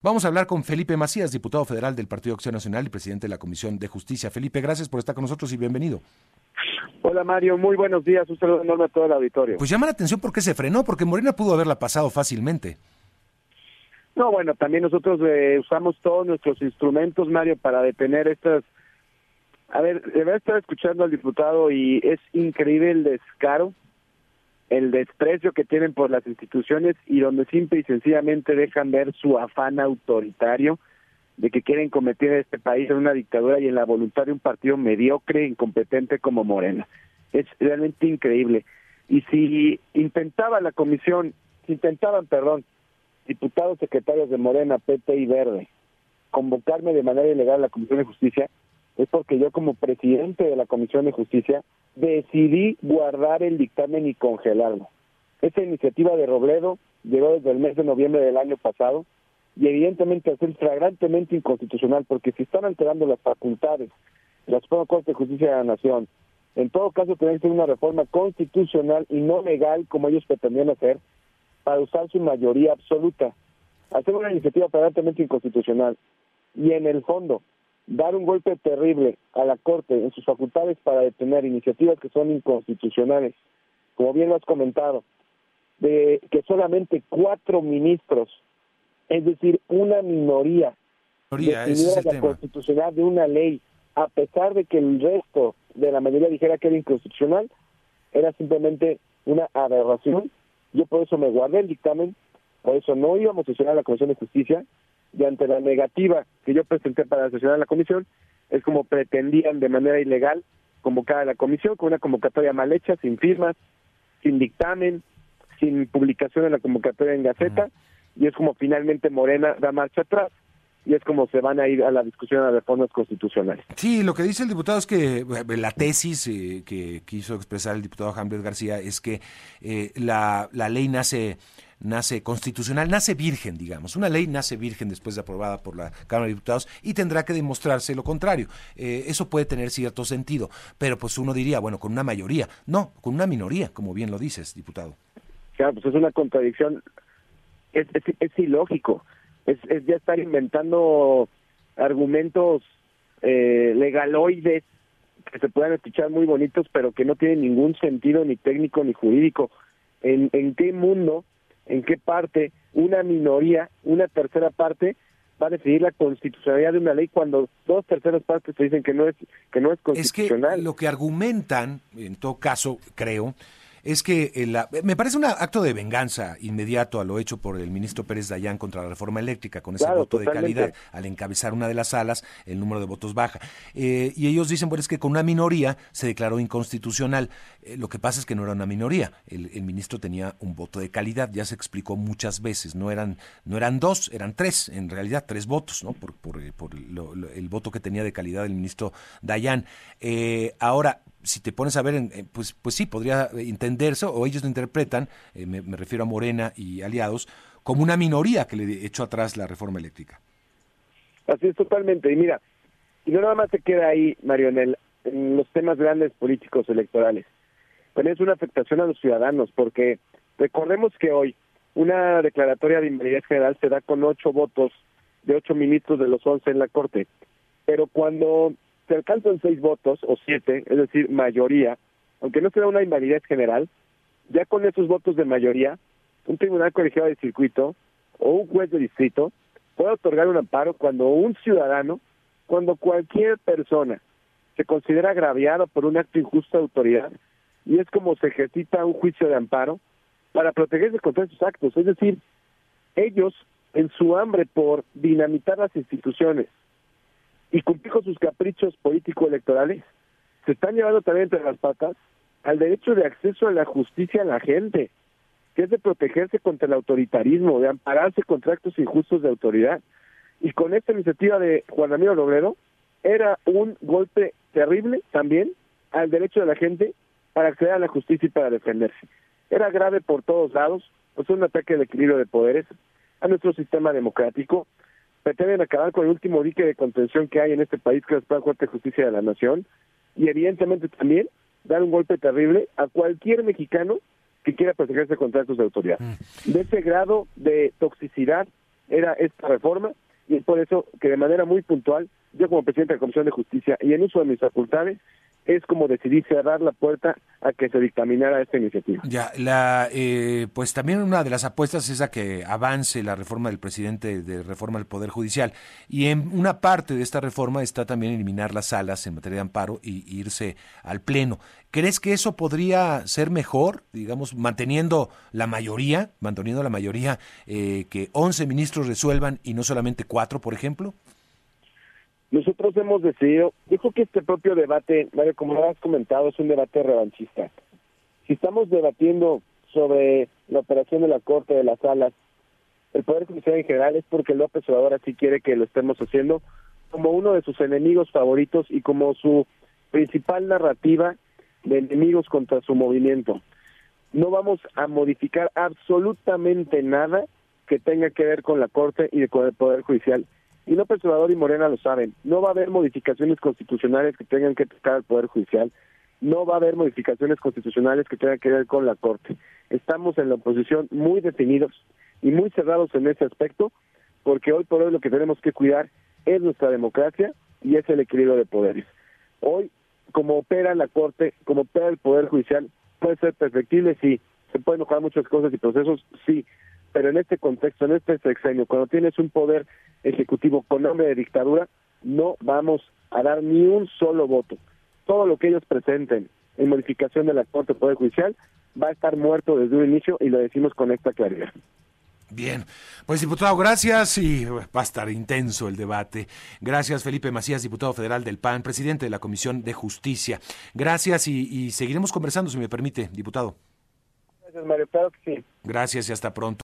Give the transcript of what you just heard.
Vamos a hablar con Felipe Macías, diputado federal del Partido Acción Nacional y presidente de la Comisión de Justicia. Felipe, gracias por estar con nosotros y bienvenido. Hola Mario, muy buenos días, un saludo enorme a todo el auditorio. Pues llama la atención por qué se frenó, porque Morena pudo haberla pasado fácilmente. No, bueno, también nosotros eh, usamos todos nuestros instrumentos, Mario, para detener estas... A ver, debe estar escuchando al diputado y es increíble el descaro el desprecio que tienen por las instituciones y donde simple y sencillamente dejan ver su afán autoritario de que quieren convertir este país en una dictadura y en la voluntad de un partido mediocre, incompetente como Morena. Es realmente increíble. Y si intentaba la comisión, si intentaban, perdón, diputados secretarios de Morena, PT y Verde, convocarme de manera ilegal a la Comisión de Justicia, es porque yo como presidente de la Comisión de Justicia decidí guardar el dictamen y congelarlo. Esa iniciativa de Robledo llegó desde el mes de noviembre del año pasado y evidentemente es flagrantemente inconstitucional porque si están alterando las facultades de la Suprema Corte de Justicia de la Nación, en todo caso tiene que ser una reforma constitucional y no legal como ellos pretendían hacer para usar su mayoría absoluta. Hacer una iniciativa flagrantemente inconstitucional y en el fondo dar un golpe terrible a la Corte en sus facultades para detener iniciativas que son inconstitucionales, como bien lo has comentado, de que solamente cuatro ministros, es decir, una minoría, minoría la constitucionalidad de una ley, a pesar de que el resto de la mayoría dijera que era inconstitucional, era simplemente una aberración. Yo por eso me guardé el dictamen, por eso no íbamos a sesionar a la Comisión de Justicia, y ante la negativa que yo presenté para sesionar la comisión, es como pretendían de manera ilegal convocar a la comisión con una convocatoria mal hecha, sin firmas, sin dictamen, sin publicación de la convocatoria en Gaceta, y es como finalmente Morena da marcha atrás y es como se van a ir a la discusión de reformas constitucionales. Sí, lo que dice el diputado es que eh, la tesis eh, que quiso expresar el diputado Hamlet García es que eh, la, la ley nace nace constitucional, nace virgen, digamos. Una ley nace virgen después de aprobada por la Cámara de Diputados y tendrá que demostrarse lo contrario. Eh, eso puede tener cierto sentido, pero pues uno diría, bueno, con una mayoría. No, con una minoría, como bien lo dices, diputado. Claro, pues es una contradicción, es, es, ilógico, es, es, ya estar inventando argumentos eh, legaloides que se puedan escuchar muy bonitos, pero que no tienen ningún sentido ni técnico ni jurídico. ¿En, en qué mundo en qué parte una minoría, una tercera parte va a decidir la constitucionalidad de una ley cuando dos terceras partes te dicen que no es que no es constitucional. Es que lo que argumentan, en todo caso, creo, es que me parece un acto de venganza inmediato a lo hecho por el ministro Pérez Dayán contra la reforma eléctrica, con ese voto de calidad, al encabezar una de las salas, el número de votos baja. Eh, y ellos dicen, bueno, es que con una minoría se declaró inconstitucional. Eh, lo que pasa es que no era una minoría, el, ministro tenía un voto de calidad, ya se explicó muchas veces, no eran, no eran dos, eran tres, en realidad tres votos, ¿no? Por, por, eh, el voto que tenía de calidad el ministro Dayán. ahora, si te pones a ver, pues, pues sí, podría entenderse, o ellos lo interpretan, eh, me, refiero a Morena y aliados, como una minoría que le echó atrás la reforma eléctrica. Así es totalmente. Y mira, y no nada más se queda ahí, Mario, en, los temas grandes políticos electorales. Pero es una afectación a los ciudadanos, porque recordemos que hoy una declaratoria de invalidez general se da con ocho votos de ocho ministros de los once en la Corte. Pero cuando se alcanzan seis votos o siete, es decir, mayoría, aunque no sea una invalidez general, ya con esos votos de mayoría, un tribunal colegiado de circuito o un juez de distrito puede otorgar un amparo cuando un ciudadano, cuando cualquier persona se considera agraviado por un acto injusto de autoridad, y es como se ejercita un juicio de amparo para protegerse contra esos actos. Es decir, ellos, en su hambre por dinamitar las instituciones, y cumplir con sus caprichos político-electorales, se están llevando también entre las patas al derecho de acceso a la justicia a la gente, que es de protegerse contra el autoritarismo, de ampararse contra actos injustos de autoridad. Y con esta iniciativa de Juan Ramiro Logrero, era un golpe terrible también al derecho de la gente para acceder a la justicia y para defenderse. Era grave por todos lados, es un ataque al equilibrio de poderes, a nuestro sistema democrático, pretenden acabar con el último dique de contención que hay en este país, que es la Corte de Justicia de la Nación, y evidentemente también dar un golpe terrible a cualquier mexicano que quiera protegerse contra actos de autoridad. Mm. De ese grado de toxicidad era esta reforma y es por eso que de manera muy puntual, yo como presidente de la Comisión de Justicia y en uso de mis facultades, es como decidí cerrar la puerta a que se dictaminara esta iniciativa. Ya, la, eh, pues también una de las apuestas es a que avance la reforma del presidente de reforma del Poder Judicial. Y en una parte de esta reforma está también eliminar las salas en materia de amparo y, irse al Pleno. ¿Crees que eso podría ser mejor, digamos, manteniendo la mayoría, manteniendo la mayoría, eh, que 11 ministros resuelvan y no solamente cuatro, por ejemplo? Nosotros hemos decidido, dijo que este propio debate, Mario, como lo has comentado, es un debate revanchista. Si estamos debatiendo sobre la operación de la Corte de las Salas, el Poder Judicial en general es porque López Obrador así quiere que lo estemos haciendo como uno de sus enemigos favoritos y como su principal narrativa de enemigos contra su movimiento. No vamos a modificar absolutamente nada que tenga que ver con la Corte y con el Poder Judicial y López Obrador y Morena lo saben, no va a haber modificaciones constitucionales que tengan que tocar al Poder Judicial, no va a haber modificaciones constitucionales que tengan que ver con la Corte. Estamos en la oposición muy definidos y muy cerrados en ese aspecto, porque hoy por hoy lo que tenemos que cuidar es nuestra democracia y es el equilibrio de poderes. Hoy, como opera la Corte, como opera el Poder Judicial, puede ser perfectible, sí, se pueden mejorar muchas cosas y procesos, sí, pero en este contexto, en este sexenio, cuando tienes un poder ejecutivo con nombre de dictadura, no vamos a dar ni un solo voto. Todo lo que ellos presenten en modificación de la Corte Poder Judicial va a estar muerto desde un inicio y lo decimos con esta claridad. Bien, pues diputado, gracias y va a estar intenso el debate. Gracias Felipe Macías, diputado federal del PAN, presidente de la Comisión de Justicia. Gracias y, y seguiremos conversando, si me permite, diputado. Gracias, Mario. Claro que sí. Gracias y hasta pronto.